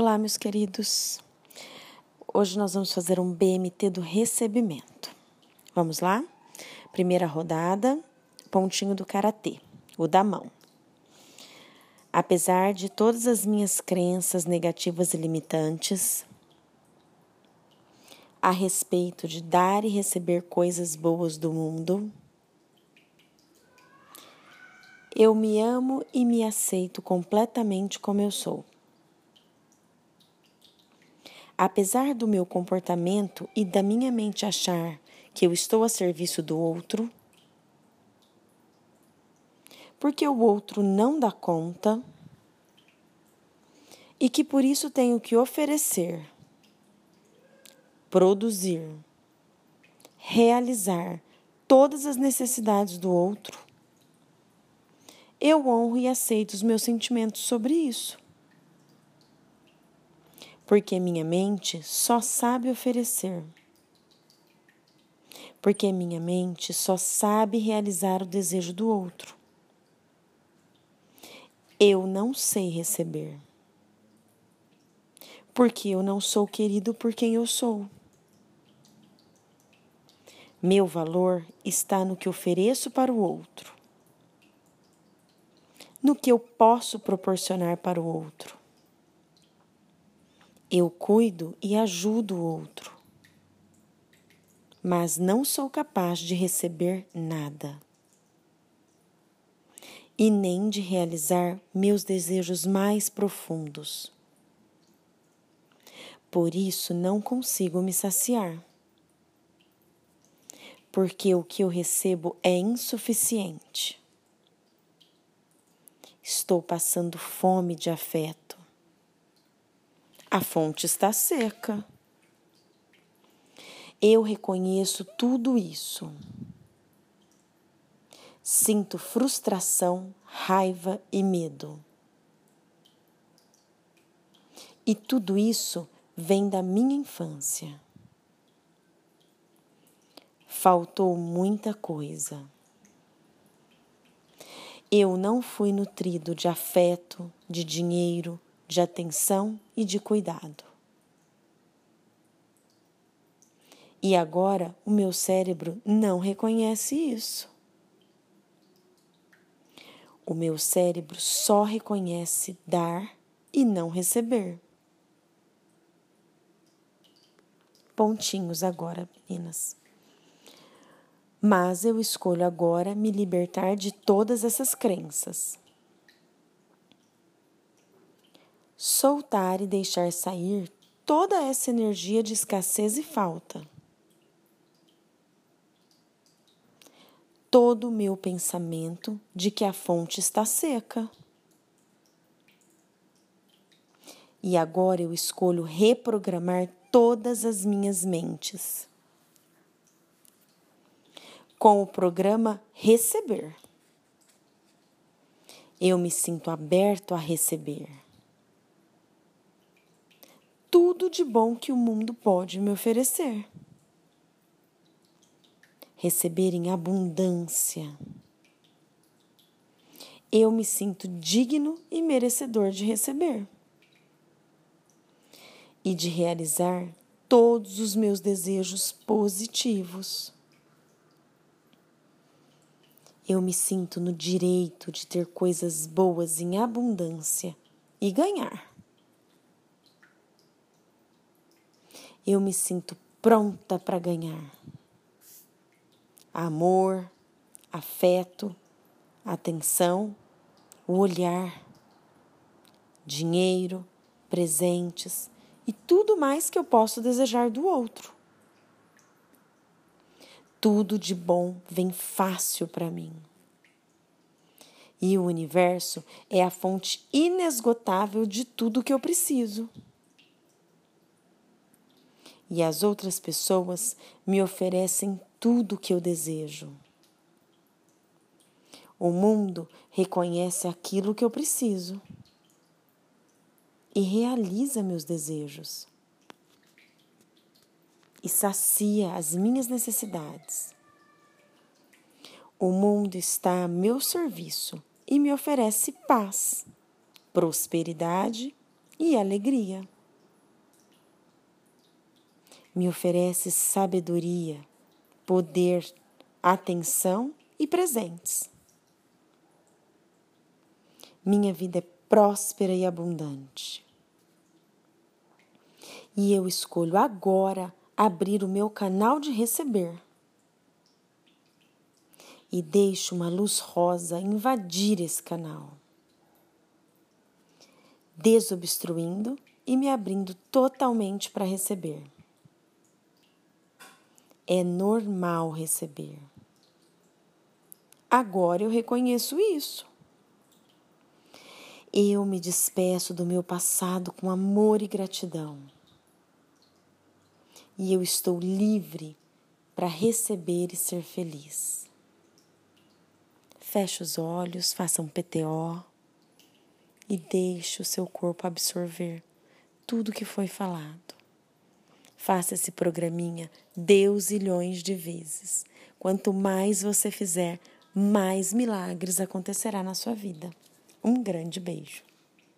Olá, meus queridos. Hoje nós vamos fazer um BMT do recebimento. Vamos lá? Primeira rodada, pontinho do karatê, o da mão. Apesar de todas as minhas crenças negativas e limitantes a respeito de dar e receber coisas boas do mundo, eu me amo e me aceito completamente como eu sou. Apesar do meu comportamento e da minha mente achar que eu estou a serviço do outro, porque o outro não dá conta e que por isso tenho que oferecer, produzir, realizar todas as necessidades do outro, eu honro e aceito os meus sentimentos sobre isso porque minha mente só sabe oferecer. Porque minha mente só sabe realizar o desejo do outro. Eu não sei receber. Porque eu não sou querido por quem eu sou. Meu valor está no que ofereço para o outro, no que eu posso proporcionar para o outro eu cuido e ajudo o outro, mas não sou capaz de receber nada e nem de realizar meus desejos mais profundos. Por isso não consigo me saciar, porque o que eu recebo é insuficiente. Estou passando fome de afeto a fonte está seca. Eu reconheço tudo isso. Sinto frustração, raiva e medo. E tudo isso vem da minha infância. Faltou muita coisa. Eu não fui nutrido de afeto, de dinheiro, de atenção e de cuidado. E agora o meu cérebro não reconhece isso. O meu cérebro só reconhece dar e não receber. Pontinhos agora, meninas. Mas eu escolho agora me libertar de todas essas crenças. Soltar e deixar sair toda essa energia de escassez e falta. Todo o meu pensamento de que a fonte está seca. E agora eu escolho reprogramar todas as minhas mentes com o programa Receber. Eu me sinto aberto a receber tudo de bom que o mundo pode me oferecer. Receber em abundância. Eu me sinto digno e merecedor de receber e de realizar todos os meus desejos positivos. Eu me sinto no direito de ter coisas boas em abundância e ganhar. Eu me sinto pronta para ganhar. Amor, afeto, atenção, o olhar, dinheiro, presentes e tudo mais que eu posso desejar do outro. Tudo de bom vem fácil para mim. E o universo é a fonte inesgotável de tudo que eu preciso e as outras pessoas me oferecem tudo o que eu desejo. O mundo reconhece aquilo que eu preciso e realiza meus desejos e sacia as minhas necessidades. O mundo está a meu serviço e me oferece paz, prosperidade e alegria. Me oferece sabedoria, poder, atenção e presentes. Minha vida é próspera e abundante. E eu escolho agora abrir o meu canal de receber. E deixo uma luz rosa invadir esse canal, desobstruindo e me abrindo totalmente para receber. É normal receber. Agora eu reconheço isso. Eu me despeço do meu passado com amor e gratidão. E eu estou livre para receber e ser feliz. Feche os olhos, faça um PTO e deixe o seu corpo absorver tudo que foi falado. Faça esse programinha Deus zilhões de vezes. Quanto mais você fizer, mais milagres acontecerá na sua vida. Um grande beijo.